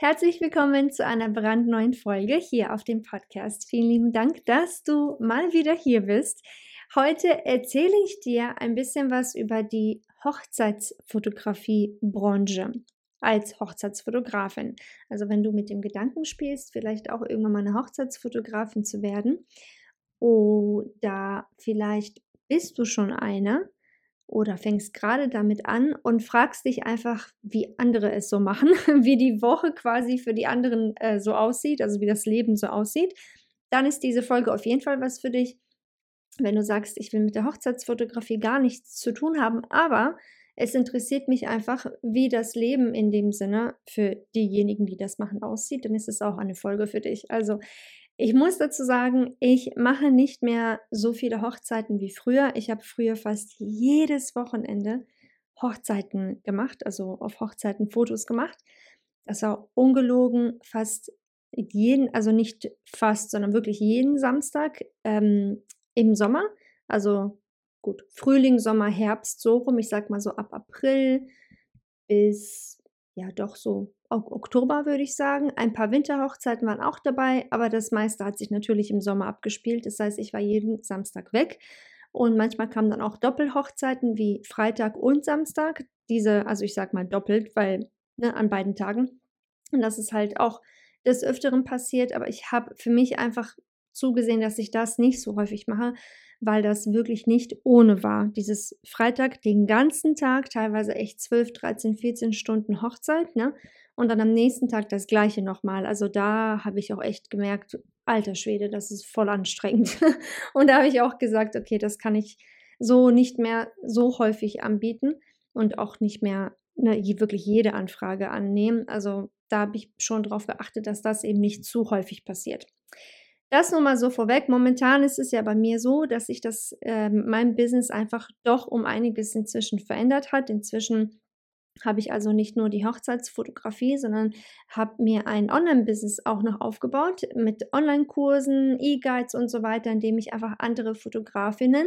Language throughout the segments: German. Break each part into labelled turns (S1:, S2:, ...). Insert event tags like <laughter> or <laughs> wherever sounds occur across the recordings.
S1: Herzlich willkommen zu einer brandneuen Folge hier auf dem Podcast. Vielen lieben Dank, dass du mal wieder hier bist. Heute erzähle ich dir ein bisschen was über die Hochzeitsfotografiebranche als Hochzeitsfotografin. Also wenn du mit dem Gedanken spielst, vielleicht auch irgendwann mal eine Hochzeitsfotografin zu werden oder vielleicht bist du schon eine oder fängst gerade damit an und fragst dich einfach, wie andere es so machen, <laughs> wie die Woche quasi für die anderen äh, so aussieht, also wie das Leben so aussieht, dann ist diese Folge auf jeden Fall was für dich. Wenn du sagst, ich will mit der Hochzeitsfotografie gar nichts zu tun haben, aber es interessiert mich einfach, wie das Leben in dem Sinne für diejenigen, die das machen, aussieht, dann ist es auch eine Folge für dich. Also ich muss dazu sagen, ich mache nicht mehr so viele Hochzeiten wie früher. Ich habe früher fast jedes Wochenende Hochzeiten gemacht, also auf Hochzeiten Fotos gemacht. Das war ungelogen fast jeden, also nicht fast, sondern wirklich jeden Samstag ähm, im Sommer. Also gut, Frühling, Sommer, Herbst, so rum. Ich sag mal so ab April bis ja doch so Oktober, würde ich sagen. Ein paar Winterhochzeiten waren auch dabei, aber das meiste hat sich natürlich im Sommer abgespielt. Das heißt, ich war jeden Samstag weg. Und manchmal kamen dann auch Doppelhochzeiten wie Freitag und Samstag. Diese, also ich sag mal doppelt, weil ne, an beiden Tagen. Und das ist halt auch des Öfteren passiert. Aber ich habe für mich einfach zugesehen, dass ich das nicht so häufig mache, weil das wirklich nicht ohne war. Dieses Freitag den ganzen Tag, teilweise echt 12, 13, 14 Stunden Hochzeit, ne? Und dann am nächsten Tag das gleiche nochmal. Also da habe ich auch echt gemerkt, alter Schwede, das ist voll anstrengend. <laughs> und da habe ich auch gesagt, okay, das kann ich so nicht mehr so häufig anbieten und auch nicht mehr ne, wirklich jede Anfrage annehmen. Also da habe ich schon darauf geachtet, dass das eben nicht zu häufig passiert. Das nur mal so vorweg. Momentan ist es ja bei mir so, dass sich das äh, mein Business einfach doch um einiges inzwischen verändert hat. Inzwischen habe ich also nicht nur die Hochzeitsfotografie, sondern habe mir ein Online-Business auch noch aufgebaut mit Online-Kursen, E-Guides und so weiter, in dem ich einfach andere Fotografinnen,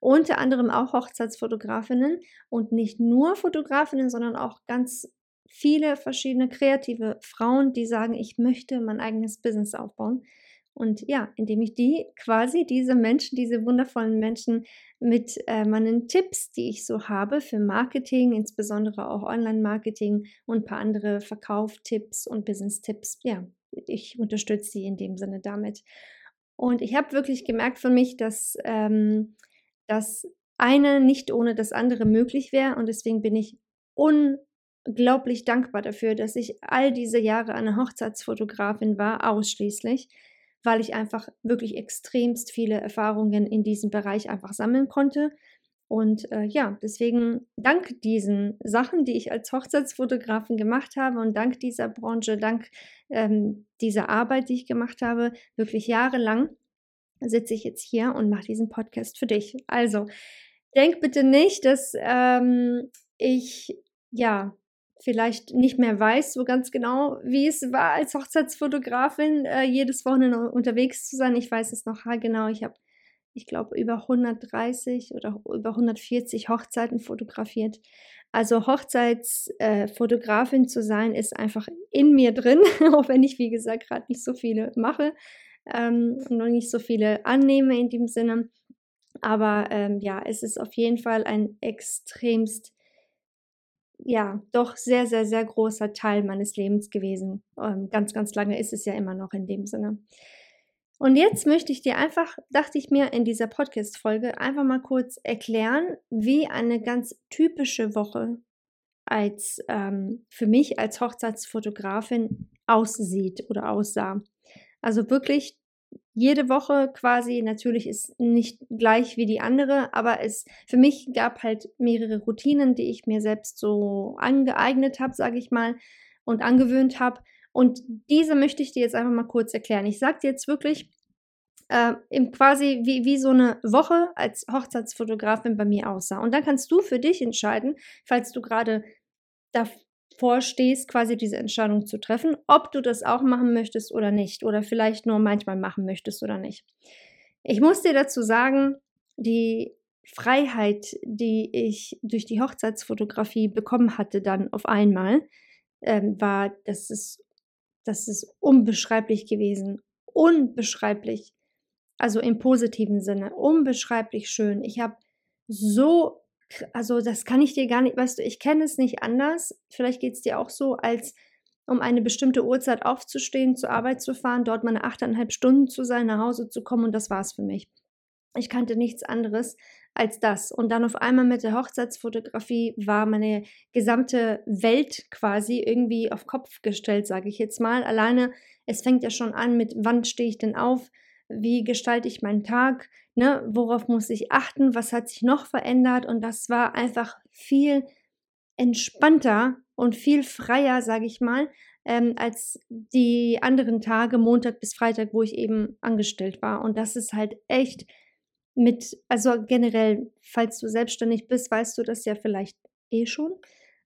S1: unter anderem auch Hochzeitsfotografinnen und nicht nur Fotografinnen, sondern auch ganz viele verschiedene kreative Frauen, die sagen, ich möchte mein eigenes Business aufbauen und ja, indem ich die quasi, diese Menschen, diese wundervollen Menschen mit äh, meinen Tipps, die ich so habe für Marketing, insbesondere auch Online-Marketing und ein paar andere Verkauftipps und Business-Tipps, ja, ich unterstütze sie in dem Sinne damit. Und ich habe wirklich gemerkt für mich, dass ähm, das eine nicht ohne das andere möglich wäre. Und deswegen bin ich unglaublich dankbar dafür, dass ich all diese Jahre eine Hochzeitsfotografin war, ausschließlich weil ich einfach wirklich extremst viele Erfahrungen in diesem Bereich einfach sammeln konnte. Und äh, ja, deswegen dank diesen Sachen, die ich als Hochzeitsfotografin gemacht habe und dank dieser Branche, dank ähm, dieser Arbeit, die ich gemacht habe, wirklich jahrelang sitze ich jetzt hier und mache diesen Podcast für dich. Also, denk bitte nicht, dass ähm, ich ja vielleicht nicht mehr weiß so ganz genau, wie es war, als Hochzeitsfotografin äh, jedes Wochenende unterwegs zu sein. Ich weiß es noch genau. Ich habe, ich glaube, über 130 oder über 140 Hochzeiten fotografiert. Also Hochzeitsfotografin äh, zu sein, ist einfach in mir drin, <laughs> auch wenn ich, wie gesagt, gerade nicht so viele mache ähm, und noch nicht so viele annehme in dem Sinne. Aber ähm, ja, es ist auf jeden Fall ein extremst ja doch sehr, sehr, sehr großer Teil meines Lebens gewesen. Ähm, ganz, ganz lange ist es ja immer noch in dem Sinne. Und jetzt möchte ich dir einfach, dachte ich mir in dieser Podcast-Folge, einfach mal kurz erklären, wie eine ganz typische Woche als ähm, für mich als Hochzeitsfotografin aussieht oder aussah. Also wirklich jede Woche quasi, natürlich ist nicht gleich wie die andere, aber es für mich gab halt mehrere Routinen, die ich mir selbst so angeeignet habe, sage ich mal, und angewöhnt habe. Und diese möchte ich dir jetzt einfach mal kurz erklären. Ich sage dir jetzt wirklich, äh, quasi wie, wie so eine Woche als Hochzeitsfotografin bei mir aussah. Und dann kannst du für dich entscheiden, falls du gerade davor stehst, quasi diese Entscheidung zu treffen, ob du das auch machen möchtest oder nicht. Oder vielleicht nur manchmal machen möchtest oder nicht. Ich muss dir dazu sagen, die Freiheit, die ich durch die Hochzeitsfotografie bekommen hatte, dann auf einmal, ähm, war, das ist, das ist unbeschreiblich gewesen. Unbeschreiblich. Also im positiven Sinne. Unbeschreiblich schön. Ich habe so, also das kann ich dir gar nicht, weißt du, ich kenne es nicht anders. Vielleicht geht es dir auch so, als um eine bestimmte Uhrzeit aufzustehen, zur Arbeit zu fahren, dort meine achteinhalb Stunden zu sein, nach Hause zu kommen und das war es für mich. Ich kannte nichts anderes als das. Und dann auf einmal mit der Hochzeitsfotografie war meine gesamte Welt quasi irgendwie auf Kopf gestellt, sage ich jetzt mal. Alleine, es fängt ja schon an mit, wann stehe ich denn auf? Wie gestalte ich meinen Tag? Ne? Worauf muss ich achten? Was hat sich noch verändert? Und das war einfach viel entspannter und viel freier, sage ich mal, ähm, als die anderen Tage, Montag bis Freitag, wo ich eben angestellt war. Und das ist halt echt mit, also generell, falls du selbstständig bist, weißt du das ja vielleicht eh schon.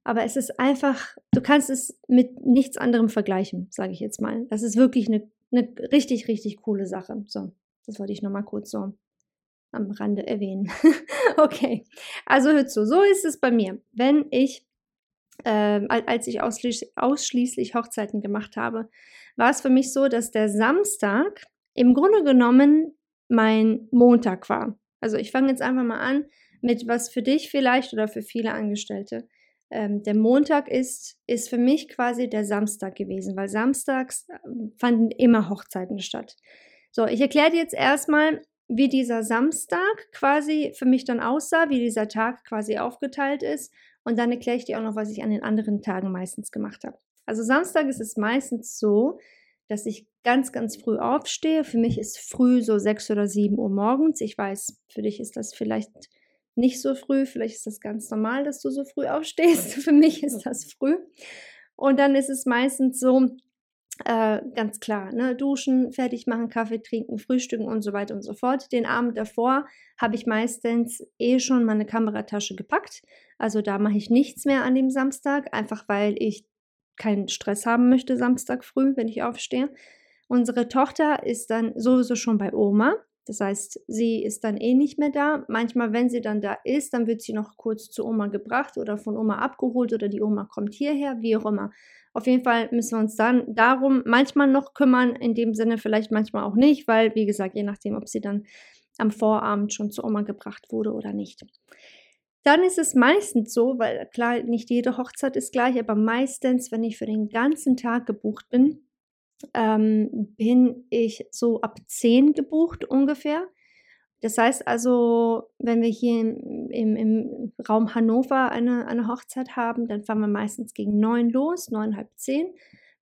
S1: Aber es ist einfach, du kannst es mit nichts anderem vergleichen, sage ich jetzt mal. Das ist wirklich eine, eine richtig, richtig coole Sache. So, das wollte ich nochmal kurz so am Rande erwähnen. <laughs> okay, also hör zu, so ist es bei mir. Wenn ich, äh, als ich ausschließlich, ausschließlich Hochzeiten gemacht habe, war es für mich so, dass der Samstag im Grunde genommen mein Montag war. Also ich fange jetzt einfach mal an mit was für dich vielleicht oder für viele Angestellte. Ähm, der Montag ist, ist für mich quasi der Samstag gewesen, weil samstags ähm, fanden immer Hochzeiten statt. So, ich erkläre dir jetzt erstmal, wie dieser Samstag quasi für mich dann aussah, wie dieser Tag quasi aufgeteilt ist. Und dann erkläre ich dir auch noch, was ich an den anderen Tagen meistens gemacht habe. Also Samstag ist es meistens so, dass ich ganz, ganz früh aufstehe. Für mich ist früh so sechs oder sieben Uhr morgens. Ich weiß, für dich ist das vielleicht nicht so früh. Vielleicht ist das ganz normal, dass du so früh aufstehst. <laughs> Für mich ist das früh. Und dann ist es meistens so, äh, ganz klar, ne, duschen, fertig machen, Kaffee trinken, frühstücken und so weiter und so fort. Den Abend davor habe ich meistens eh schon meine Kameratasche gepackt. Also da mache ich nichts mehr an dem Samstag, einfach weil ich keinen Stress haben möchte Samstag früh, wenn ich aufstehe. Unsere Tochter ist dann sowieso schon bei Oma. Das heißt, sie ist dann eh nicht mehr da. Manchmal, wenn sie dann da ist, dann wird sie noch kurz zu Oma gebracht oder von Oma abgeholt oder die Oma kommt hierher, wie auch immer. Auf jeden Fall müssen wir uns dann darum manchmal noch kümmern, in dem Sinne vielleicht manchmal auch nicht, weil, wie gesagt, je nachdem, ob sie dann am Vorabend schon zu Oma gebracht wurde oder nicht. Dann ist es meistens so, weil klar, nicht jede Hochzeit ist gleich, aber meistens, wenn ich für den ganzen Tag gebucht bin, ähm, bin ich so ab 10 gebucht ungefähr. Das heißt also, wenn wir hier im, im, im Raum Hannover eine, eine Hochzeit haben, dann fahren wir meistens gegen 9 los, 9, halb 10.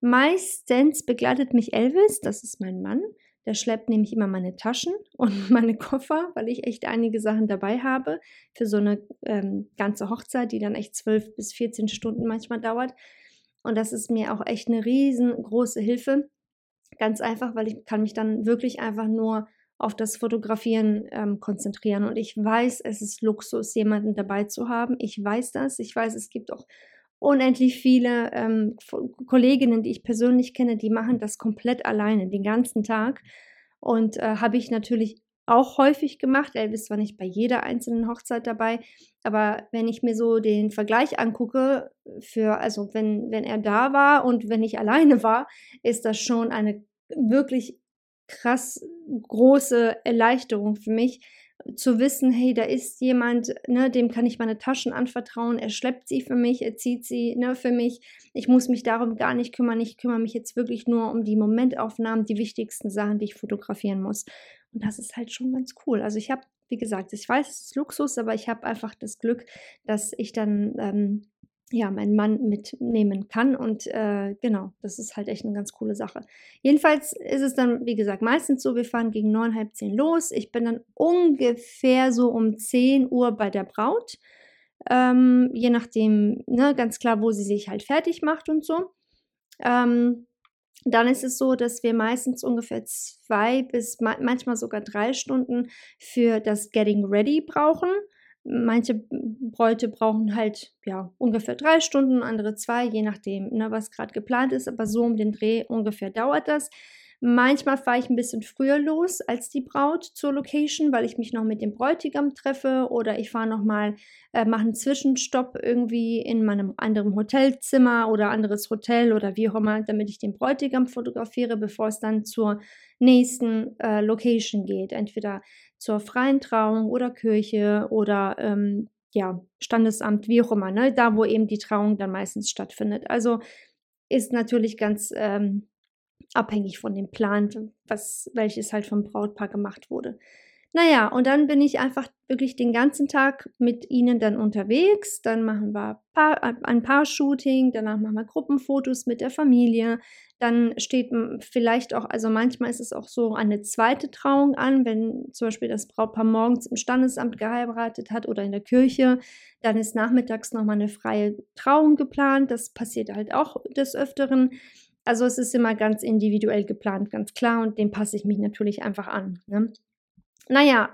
S1: Meistens begleitet mich Elvis, das ist mein Mann. Der schleppt nämlich immer meine Taschen <laughs> und meine Koffer, weil ich echt einige Sachen dabei habe für so eine ähm, ganze Hochzeit, die dann echt 12 bis 14 Stunden manchmal dauert. Und das ist mir auch echt eine riesengroße Hilfe. Ganz einfach, weil ich kann mich dann wirklich einfach nur auf das Fotografieren ähm, konzentrieren. Und ich weiß, es ist Luxus, jemanden dabei zu haben. Ich weiß das. Ich weiß, es gibt auch unendlich viele ähm, Kolleginnen, die ich persönlich kenne, die machen das komplett alleine, den ganzen Tag. Und äh, habe ich natürlich auch häufig gemacht. Elvis war nicht bei jeder einzelnen Hochzeit dabei. Aber wenn ich mir so den Vergleich angucke, für, also wenn, wenn er da war und wenn ich <laughs> alleine war, ist das schon eine wirklich krass große Erleichterung für mich, zu wissen, hey, da ist jemand, ne, dem kann ich meine Taschen anvertrauen, er schleppt sie für mich, er zieht sie ne, für mich, ich muss mich darum gar nicht kümmern, ich kümmere mich jetzt wirklich nur um die Momentaufnahmen, die wichtigsten Sachen, die ich fotografieren muss. Und das ist halt schon ganz cool. Also ich habe, wie gesagt, ich weiß, es ist Luxus, aber ich habe einfach das Glück, dass ich dann ähm, ja, meinen Mann mitnehmen kann. Und äh, genau, das ist halt echt eine ganz coole Sache. Jedenfalls ist es dann, wie gesagt, meistens so, wir fahren gegen neun, halb zehn los. Ich bin dann ungefähr so um 10 Uhr bei der Braut. Ähm, je nachdem, ne, ganz klar, wo sie sich halt fertig macht und so. Ähm, dann ist es so, dass wir meistens ungefähr zwei bis manchmal sogar drei Stunden für das Getting Ready brauchen. Manche Bräute brauchen halt ja ungefähr drei Stunden, andere zwei, je nachdem, ne, was gerade geplant ist. Aber so um den Dreh ungefähr dauert das. Manchmal fahre ich ein bisschen früher los als die Braut zur Location, weil ich mich noch mit dem Bräutigam treffe oder ich fahre nochmal, äh, mache einen Zwischenstopp irgendwie in meinem anderen Hotelzimmer oder anderes Hotel oder wie auch immer, damit ich den Bräutigam fotografiere, bevor es dann zur nächsten äh, Location geht. Entweder zur freien Trauung oder Kirche oder ähm, ja, Standesamt, wie auch immer, ne? da wo eben die Trauung dann meistens stattfindet. Also ist natürlich ganz ähm, abhängig von dem Plan, was, welches halt vom Brautpaar gemacht wurde. Naja, und dann bin ich einfach wirklich den ganzen Tag mit ihnen dann unterwegs. Dann machen wir paar, ein Paar-Shooting, danach machen wir Gruppenfotos mit der Familie. Dann steht vielleicht auch, also manchmal ist es auch so eine zweite Trauung an, wenn zum Beispiel das Brautpaar morgens im Standesamt geheiratet hat oder in der Kirche. Dann ist nachmittags nochmal eine freie Trauung geplant. Das passiert halt auch des Öfteren. Also es ist immer ganz individuell geplant, ganz klar, und dem passe ich mich natürlich einfach an. Ne? Naja,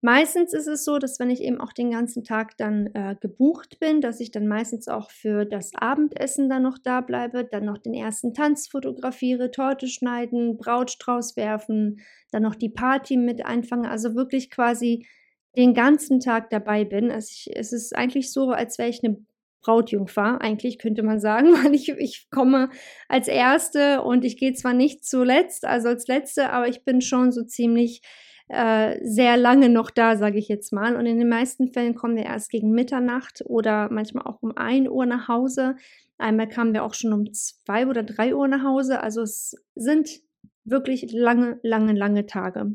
S1: meistens ist es so, dass wenn ich eben auch den ganzen Tag dann äh, gebucht bin, dass ich dann meistens auch für das Abendessen dann noch da bleibe, dann noch den ersten Tanz fotografiere, Torte schneiden, Brautstrauß werfen, dann noch die Party mit einfange, also wirklich quasi den ganzen Tag dabei bin. Also ich, es ist eigentlich so, als wäre ich eine Brautjungfer, eigentlich könnte man sagen, <laughs> weil ich, ich komme als Erste und ich gehe zwar nicht zuletzt, also als Letzte, aber ich bin schon so ziemlich äh, sehr lange noch da, sage ich jetzt mal. Und in den meisten Fällen kommen wir erst gegen Mitternacht oder manchmal auch um 1 Uhr nach Hause. Einmal kamen wir auch schon um 2 oder 3 Uhr nach Hause. Also es sind wirklich lange, lange, lange Tage.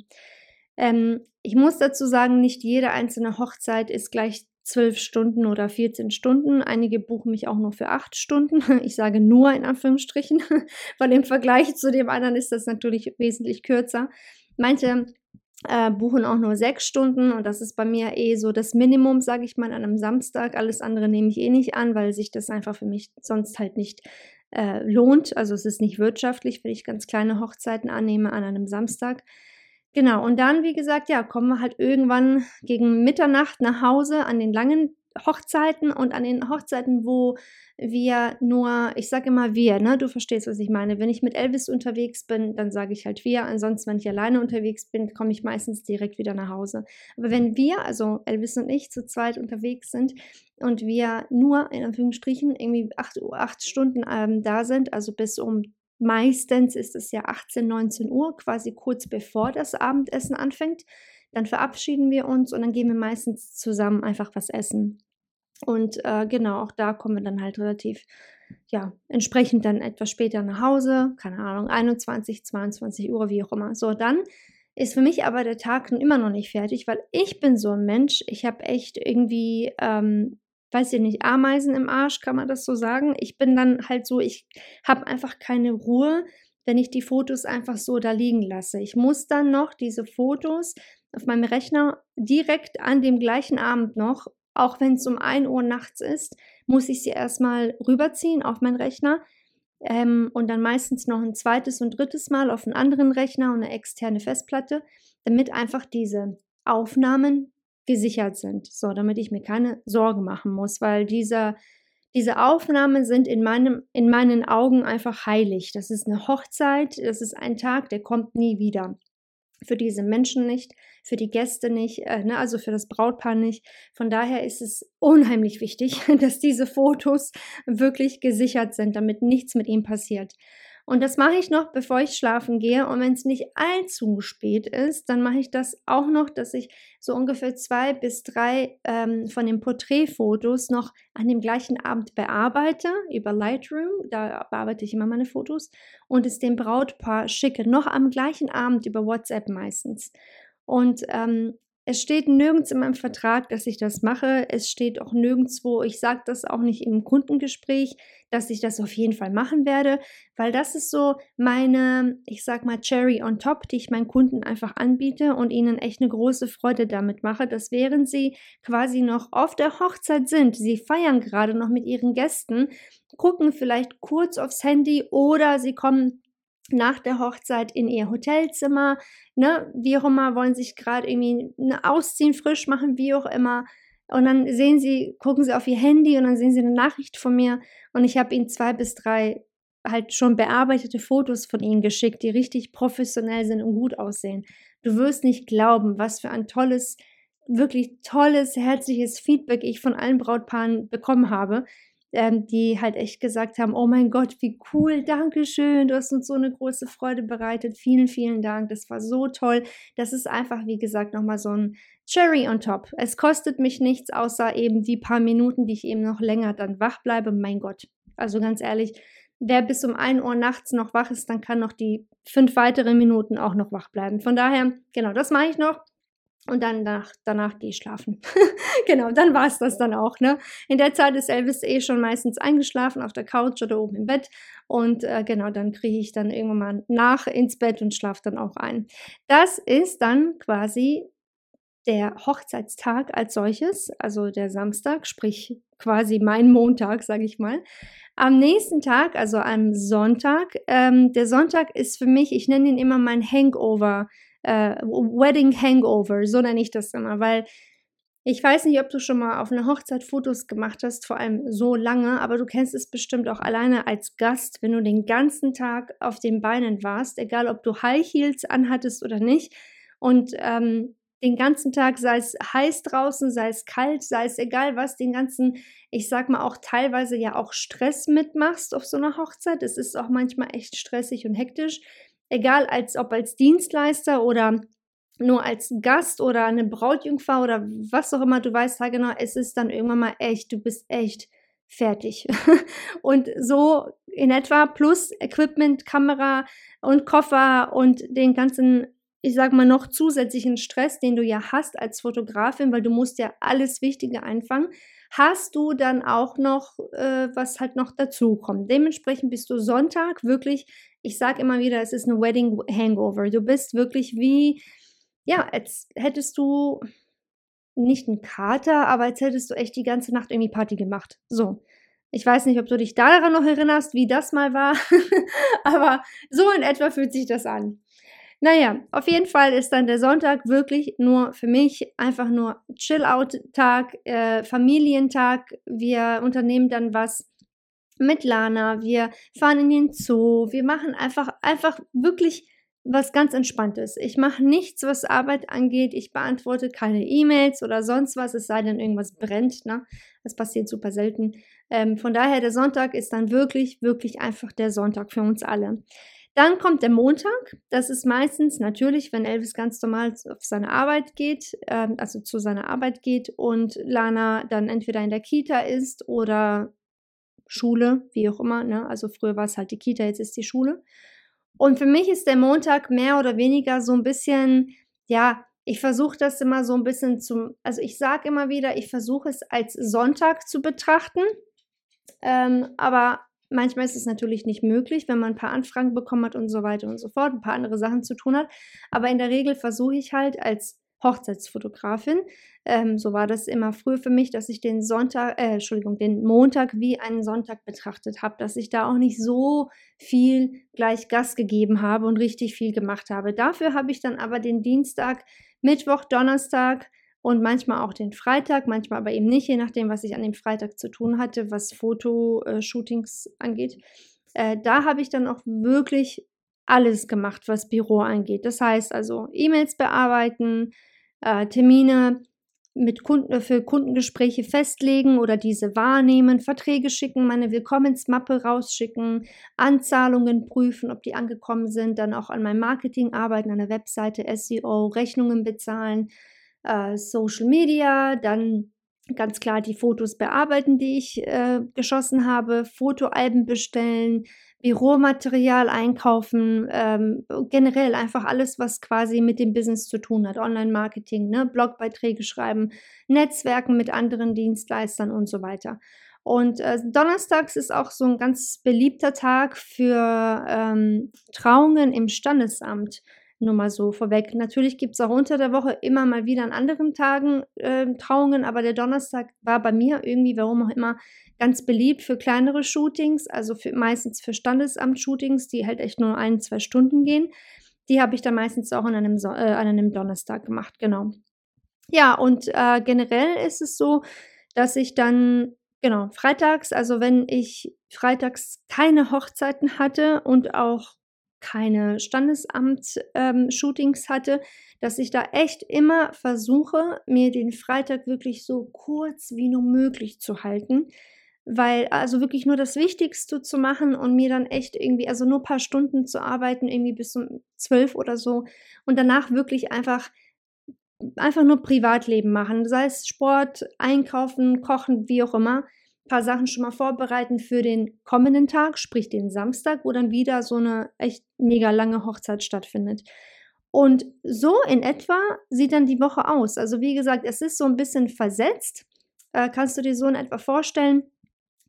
S1: Ähm, ich muss dazu sagen, nicht jede einzelne Hochzeit ist gleich zwölf Stunden oder 14 Stunden. Einige buchen mich auch nur für acht Stunden. <laughs> Ich sage nur in Anführungsstrichen, <laughs> weil im Vergleich zu dem anderen ist das natürlich wesentlich kürzer. Manche äh, buchen auch nur sechs Stunden und das ist bei mir eh so das Minimum, sage ich mal, an einem Samstag. Alles andere nehme ich eh nicht an, weil sich das einfach für mich sonst halt nicht äh, lohnt. Also es ist nicht wirtschaftlich, wenn ich ganz kleine Hochzeiten annehme an einem Samstag. Genau, und dann, wie gesagt, ja, kommen wir halt irgendwann gegen Mitternacht nach Hause an den langen Hochzeiten und an den Hochzeiten, wo wir nur, ich sage immer wir, ne, du verstehst, was ich meine. Wenn ich mit Elvis unterwegs bin, dann sage ich halt wir. Ansonsten, wenn ich alleine unterwegs bin, komme ich meistens direkt wieder nach Hause. Aber wenn wir, also Elvis und ich, zu zweit unterwegs sind und wir nur in Anführungsstrichen irgendwie acht, acht Stunden ähm, da sind, also bis um Meistens ist es ja 18, 19 Uhr, quasi kurz bevor das Abendessen anfängt. Dann verabschieden wir uns und dann gehen wir meistens zusammen einfach was essen. Und äh, genau, auch da kommen wir dann halt relativ, ja, entsprechend dann etwas später nach Hause, keine Ahnung, 21, 22 Uhr, wie auch immer. So, dann ist für mich aber der Tag immer noch nicht fertig, weil ich bin so ein Mensch, ich habe echt irgendwie ähm, weiß ich nicht, Ameisen im Arsch, kann man das so sagen? Ich bin dann halt so, ich habe einfach keine Ruhe, wenn ich die Fotos einfach so da liegen lasse. Ich muss dann noch diese Fotos auf meinem Rechner direkt an dem gleichen Abend noch, auch wenn es um 1 Uhr nachts ist, muss ich sie erstmal rüberziehen auf meinen Rechner ähm, und dann meistens noch ein zweites und drittes Mal auf einen anderen Rechner und eine externe Festplatte, damit einfach diese Aufnahmen gesichert sind, so damit ich mir keine Sorgen machen muss, weil diese, diese Aufnahmen sind in, meinem, in meinen Augen einfach heilig. Das ist eine Hochzeit, das ist ein Tag, der kommt nie wieder. Für diese Menschen nicht, für die Gäste nicht, äh, ne, also für das Brautpaar nicht. Von daher ist es unheimlich wichtig, <laughs> dass diese Fotos wirklich gesichert sind, damit nichts mit ihm passiert. Und das mache ich noch, bevor ich schlafen gehe. Und wenn es nicht allzu spät ist, dann mache ich das auch noch, dass ich so ungefähr zwei bis drei ähm, von den Porträtfotos noch an dem gleichen Abend bearbeite über Lightroom. Da bearbeite ich immer meine Fotos und es dem Brautpaar schicke, noch am gleichen Abend über WhatsApp meistens. Und ähm, es steht nirgends in meinem Vertrag, dass ich das mache. Es steht auch nirgendwo, ich sage das auch nicht im Kundengespräch, dass ich das auf jeden Fall machen werde, weil das ist so meine, ich sag mal, Cherry on top, die ich meinen Kunden einfach anbiete und ihnen echt eine große Freude damit mache, dass während sie quasi noch auf der Hochzeit sind, sie feiern gerade noch mit ihren Gästen, gucken vielleicht kurz aufs Handy oder sie kommen nach der Hochzeit in ihr Hotelzimmer, ne, wie auch immer, wollen sich gerade irgendwie ne, ausziehen, frisch machen, wie auch immer. Und dann sehen sie, gucken sie auf ihr Handy und dann sehen sie eine Nachricht von mir und ich habe ihnen zwei bis drei halt schon bearbeitete Fotos von ihnen geschickt, die richtig professionell sind und gut aussehen. Du wirst nicht glauben, was für ein tolles, wirklich tolles, herzliches Feedback ich von allen Brautpaaren bekommen habe ähm, die halt echt gesagt haben, oh mein Gott, wie cool, danke schön, du hast uns so eine große Freude bereitet, vielen, vielen Dank, das war so toll. Das ist einfach, wie gesagt, nochmal so ein Cherry on top. Es kostet mich nichts, außer eben die paar Minuten, die ich eben noch länger dann wach bleibe. Mein Gott, also ganz ehrlich, wer bis um 1 Uhr nachts noch wach ist, dann kann noch die fünf weiteren Minuten auch noch wach bleiben. Von daher, genau, das mache ich noch. Und dann danach, danach gehe ich schlafen. <laughs> genau, dann war es das dann auch. Ne? In der Zeit ist Elvis eh schon meistens eingeschlafen auf der Couch oder oben im Bett. Und äh, genau, dann kriege ich dann irgendwann mal nach ins Bett und schlafe dann auch ein. Das ist dann quasi der Hochzeitstag als solches, also der Samstag, sprich quasi mein Montag, sage ich mal. Am nächsten Tag, also am Sonntag, ähm, der Sonntag ist für mich, ich nenne ihn immer mein Hangover äh, Wedding Hangover, so nenne ich das immer, weil ich weiß nicht, ob du schon mal auf einer Hochzeit Fotos gemacht hast, vor allem so lange, aber du kennst es bestimmt auch alleine als Gast, wenn du den ganzen Tag auf den Beinen warst, egal ob du High Heels anhattest oder nicht. Und ähm, den ganzen Tag, sei es heiß draußen, sei es kalt, sei es egal was, den ganzen, ich sag mal auch teilweise ja auch Stress mitmachst auf so einer Hochzeit. Es ist auch manchmal echt stressig und hektisch egal als ob als Dienstleister oder nur als Gast oder eine Brautjungfer oder was auch immer, du weißt ja genau, es ist dann irgendwann mal echt, du bist echt fertig. <laughs> und so in etwa plus Equipment, Kamera und Koffer und den ganzen, ich sag mal, noch zusätzlichen Stress, den du ja hast als Fotografin, weil du musst ja alles Wichtige einfangen, hast du dann auch noch, äh, was halt noch dazu kommt. Dementsprechend bist du Sonntag wirklich ich sage immer wieder, es ist eine Wedding Hangover. Du bist wirklich wie, ja, als hättest du nicht einen Kater, aber als hättest du echt die ganze Nacht irgendwie Party gemacht. So. Ich weiß nicht, ob du dich daran noch erinnerst, wie das mal war, <laughs> aber so in etwa fühlt sich das an. Naja, auf jeden Fall ist dann der Sonntag wirklich nur für mich einfach nur Chill-Out-Tag, äh, Familientag. Wir unternehmen dann was mit Lana, wir fahren in den Zoo, wir machen einfach, einfach wirklich was ganz Entspanntes. Ich mache nichts, was Arbeit angeht. Ich beantworte keine E-Mails oder sonst was, es sei denn, irgendwas brennt. Ne? Das passiert super selten. Ähm, von daher, der Sonntag ist dann wirklich, wirklich einfach der Sonntag für uns alle. Dann kommt der Montag. Das ist meistens natürlich, wenn Elvis ganz normal auf seine Arbeit geht, äh, also zu seiner Arbeit geht und Lana dann entweder in der Kita ist oder Schule, wie auch immer. Ne? Also früher war es halt die Kita, jetzt ist die Schule. Und für mich ist der Montag mehr oder weniger so ein bisschen, ja, ich versuche das immer so ein bisschen zum, also ich sage immer wieder, ich versuche es als Sonntag zu betrachten. Ähm, aber manchmal ist es natürlich nicht möglich, wenn man ein paar Anfragen bekommen hat und so weiter und so fort, ein paar andere Sachen zu tun hat. Aber in der Regel versuche ich halt als Hochzeitsfotografin. Ähm, so war das immer früher für mich, dass ich den Sonntag, äh, Entschuldigung, den Montag wie einen Sonntag betrachtet habe, dass ich da auch nicht so viel gleich Gas gegeben habe und richtig viel gemacht habe. Dafür habe ich dann aber den Dienstag, Mittwoch, Donnerstag und manchmal auch den Freitag, manchmal aber eben nicht, je nachdem, was ich an dem Freitag zu tun hatte, was Fotoshootings angeht. Äh, da habe ich dann auch wirklich alles gemacht, was Büro angeht. Das heißt also E-Mails bearbeiten, äh, Termine mit Kunden, äh, für Kundengespräche festlegen oder diese wahrnehmen, Verträge schicken, meine Willkommensmappe rausschicken, Anzahlungen prüfen, ob die angekommen sind, dann auch an meinem Marketing arbeiten, an der Webseite, SEO, Rechnungen bezahlen, äh, Social Media, dann ganz klar die Fotos bearbeiten, die ich äh, geschossen habe, Fotoalben bestellen, Büromaterial einkaufen, ähm, generell einfach alles, was quasi mit dem Business zu tun hat, Online-Marketing, ne, Blogbeiträge schreiben, Netzwerken mit anderen Dienstleistern und so weiter. Und äh, Donnerstags ist auch so ein ganz beliebter Tag für ähm, Trauungen im Standesamt. Nur mal so vorweg. Natürlich gibt es auch unter der Woche immer mal wieder an anderen Tagen äh, Trauungen, aber der Donnerstag war bei mir irgendwie, warum auch immer, ganz beliebt für kleinere Shootings, also für, meistens für Standesamt-Shootings, die halt echt nur ein, zwei Stunden gehen. Die habe ich dann meistens auch an einem, so äh, an einem Donnerstag gemacht, genau. Ja, und äh, generell ist es so, dass ich dann, genau, freitags, also wenn ich freitags keine Hochzeiten hatte und auch keine Standesamt-Shootings ähm, hatte, dass ich da echt immer versuche, mir den Freitag wirklich so kurz wie nur möglich zu halten. Weil, also wirklich nur das Wichtigste zu machen und mir dann echt irgendwie, also nur ein paar Stunden zu arbeiten, irgendwie bis um zwölf oder so. Und danach wirklich einfach, einfach nur Privatleben machen. Sei es Sport, Einkaufen, Kochen, wie auch immer paar Sachen schon mal vorbereiten für den kommenden Tag, sprich den Samstag, wo dann wieder so eine echt mega lange Hochzeit stattfindet. Und so in etwa sieht dann die Woche aus. Also wie gesagt, es ist so ein bisschen versetzt. Äh, kannst du dir so in etwa vorstellen?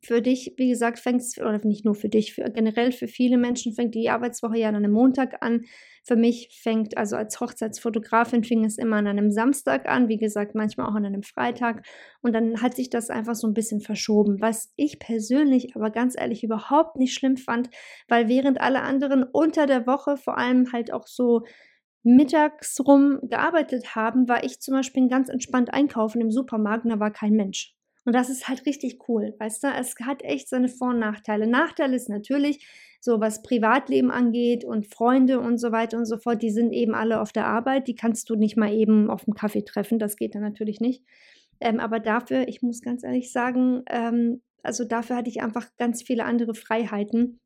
S1: Für dich, wie gesagt, fängt es, oder nicht nur für dich, für, generell für viele Menschen fängt die Arbeitswoche ja an einem Montag an. Für mich fängt, also als Hochzeitsfotografin fing es immer an einem Samstag an, wie gesagt, manchmal auch an einem Freitag. Und dann hat sich das einfach so ein bisschen verschoben, was ich persönlich aber ganz ehrlich überhaupt nicht schlimm fand, weil während alle anderen unter der Woche vor allem halt auch so mittags rum gearbeitet haben, war ich zum Beispiel ganz entspannt einkaufen im Supermarkt und da war kein Mensch. Und das ist halt richtig cool, weißt du? Es hat echt seine Vor- und Nachteile. Nachteil ist natürlich, so was Privatleben angeht und Freunde und so weiter und so fort, die sind eben alle auf der Arbeit. Die kannst du nicht mal eben auf dem Kaffee treffen. Das geht dann natürlich nicht. Ähm, aber dafür, ich muss ganz ehrlich sagen, ähm, also dafür hatte ich einfach ganz viele andere Freiheiten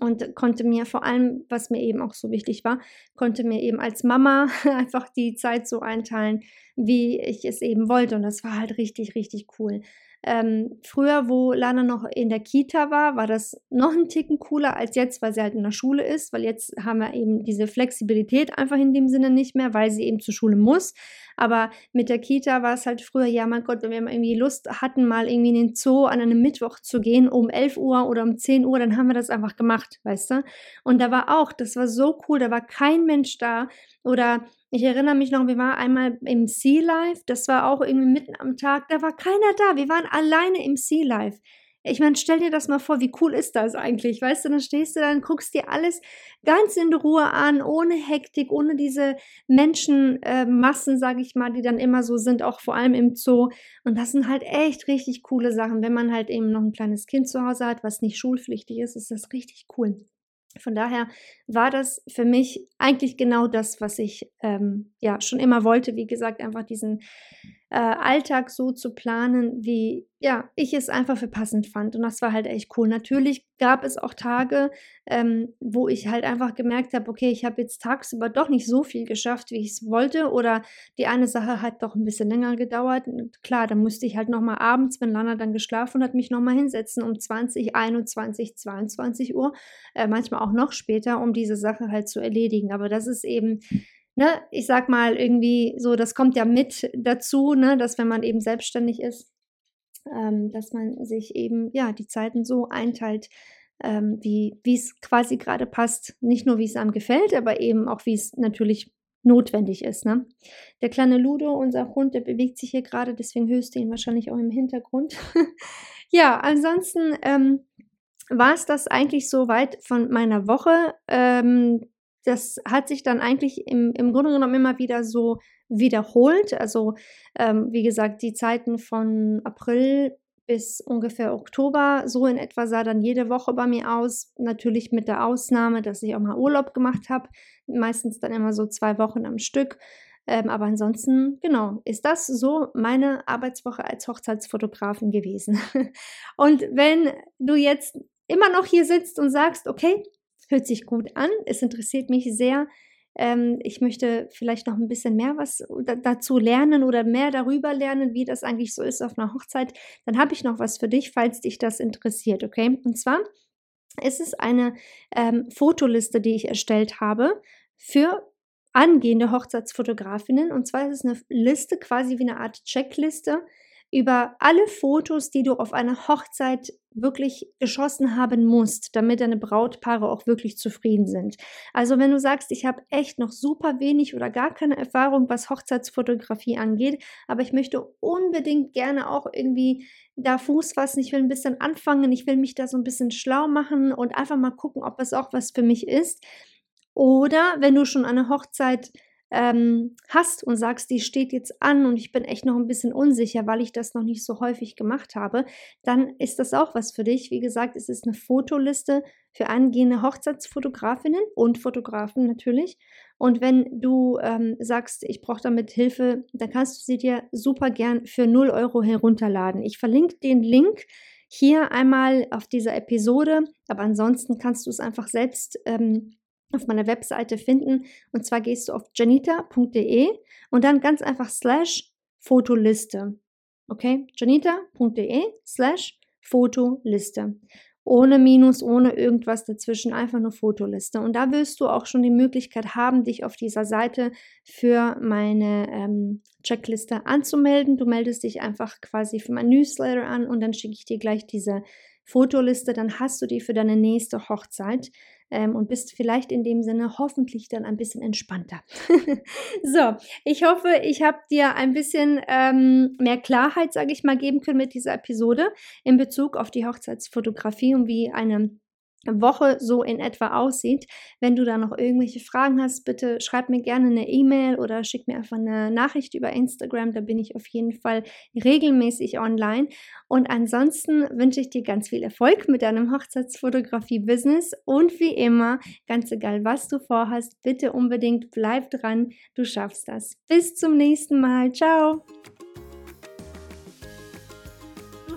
S1: und konnte mir vor allem, was mir eben auch so wichtig war, konnte mir eben als Mama <laughs> einfach die Zeit so einteilen, wie ich es eben wollte. Und das war halt richtig, richtig cool. Ähm, früher, wo Lana noch in der Kita war, war das noch ein Ticken cooler als jetzt, weil sie halt in der Schule ist, weil jetzt haben wir eben diese Flexibilität einfach in dem Sinne nicht mehr, weil sie eben zur Schule muss. Aber mit der Kita war es halt früher, ja, mein Gott, wenn wir mal irgendwie Lust hatten, mal irgendwie in den Zoo an einem Mittwoch zu gehen, um 11 Uhr oder um 10 Uhr, dann haben wir das einfach gemacht, weißt du? Und da war auch, das war so cool, da war kein Mensch da. Oder ich erinnere mich noch, wir waren einmal im Sea Life, das war auch irgendwie mitten am Tag, da war keiner da, wir waren alleine im Sea Life. Ich meine, stell dir das mal vor, wie cool ist das eigentlich? Weißt du, dann stehst du da und guckst dir alles ganz in Ruhe an, ohne Hektik, ohne diese Menschenmassen, äh, sage ich mal, die dann immer so sind, auch vor allem im Zoo. Und das sind halt echt richtig coole Sachen. Wenn man halt eben noch ein kleines Kind zu Hause hat, was nicht schulpflichtig ist, ist das richtig cool. Von daher war das für mich eigentlich genau das, was ich ähm, ja schon immer wollte. Wie gesagt, einfach diesen äh, Alltag so zu planen, wie ja, ich es einfach für passend fand. Und das war halt echt cool. Natürlich gab es auch Tage, ähm, wo ich halt einfach gemerkt habe, okay, ich habe jetzt tagsüber doch nicht so viel geschafft, wie ich es wollte. Oder die eine Sache hat doch ein bisschen länger gedauert. Und klar, dann musste ich halt nochmal abends, wenn Lana dann geschlafen hat, mich nochmal hinsetzen um 20, 21, 22 Uhr. Äh, manchmal auch noch später, um diese Sache halt zu erledigen. Aber das ist eben ne, ich sag mal irgendwie so, das kommt ja mit dazu, ne, dass wenn man eben selbstständig ist, ähm, dass man sich eben ja die Zeiten so einteilt, ähm, wie es quasi gerade passt. Nicht nur, wie es einem gefällt, aber eben auch, wie es natürlich notwendig ist. Ne? Der kleine Ludo, unser Hund, der bewegt sich hier gerade, deswegen hörst du ihn wahrscheinlich auch im Hintergrund. <laughs> ja, ansonsten ähm, war es das eigentlich soweit von meiner Woche. Ähm, das hat sich dann eigentlich im, im Grunde genommen immer wieder so wiederholt. Also ähm, wie gesagt, die Zeiten von April bis ungefähr Oktober, so in etwa sah dann jede Woche bei mir aus. Natürlich mit der Ausnahme, dass ich auch mal Urlaub gemacht habe, meistens dann immer so zwei Wochen am Stück. Ähm, aber ansonsten, genau, ist das so meine Arbeitswoche als Hochzeitsfotografin gewesen. <laughs> und wenn du jetzt immer noch hier sitzt und sagst, okay, hört sich gut an, es interessiert mich sehr, ähm, ich möchte vielleicht noch ein bisschen mehr was dazu lernen oder mehr darüber lernen, wie das eigentlich so ist auf einer Hochzeit, dann habe ich noch was für dich, falls dich das interessiert, okay? Und zwar ist es eine ähm, Fotoliste, die ich erstellt habe für angehende Hochzeitsfotografinnen. Und zwar ist es eine Liste, quasi wie eine Art Checkliste, über alle Fotos, die du auf einer Hochzeit wirklich geschossen haben musst, damit deine Brautpaare auch wirklich zufrieden sind. Also wenn du sagst, ich habe echt noch super wenig oder gar keine Erfahrung, was Hochzeitsfotografie angeht, aber ich möchte unbedingt gerne auch irgendwie da Fuß fassen, ich will ein bisschen anfangen, ich will mich da so ein bisschen schlau machen und einfach mal gucken, ob es auch was für mich ist. Oder wenn du schon eine Hochzeit ähm, hast und sagst, die steht jetzt an und ich bin echt noch ein bisschen unsicher, weil ich das noch nicht so häufig gemacht habe, dann ist das auch was für dich. Wie gesagt, es ist eine Fotoliste für angehende Hochzeitsfotografinnen und Fotografen natürlich. Und wenn du ähm, sagst, ich brauche damit Hilfe, dann kannst du sie dir super gern für 0 Euro herunterladen. Ich verlinke den Link hier einmal auf dieser Episode, aber ansonsten kannst du es einfach selbst ähm, auf meiner Webseite finden. Und zwar gehst du auf janita.de und dann ganz einfach slash Fotoliste. Okay, janita.de slash Fotoliste. Ohne Minus, ohne irgendwas dazwischen, einfach nur Fotoliste. Und da wirst du auch schon die Möglichkeit haben, dich auf dieser Seite für meine ähm, Checkliste anzumelden. Du meldest dich einfach quasi für mein Newsletter an und dann schicke ich dir gleich diese Fotoliste. Dann hast du die für deine nächste Hochzeit ähm, und bist vielleicht in dem Sinne hoffentlich dann ein bisschen entspannter. <laughs> so, ich hoffe, ich habe dir ein bisschen ähm, mehr Klarheit, sage ich mal, geben können mit dieser Episode in Bezug auf die Hochzeitsfotografie und wie eine Woche so in etwa aussieht. Wenn du da noch irgendwelche Fragen hast, bitte schreib mir gerne eine E-Mail oder schick mir einfach eine Nachricht über Instagram. Da bin ich auf jeden Fall regelmäßig online. Und ansonsten wünsche ich dir ganz viel Erfolg mit deinem Hochzeitsfotografie-Business und wie immer, ganz egal was du vorhast, bitte unbedingt bleib dran. Du schaffst das. Bis zum nächsten Mal. Ciao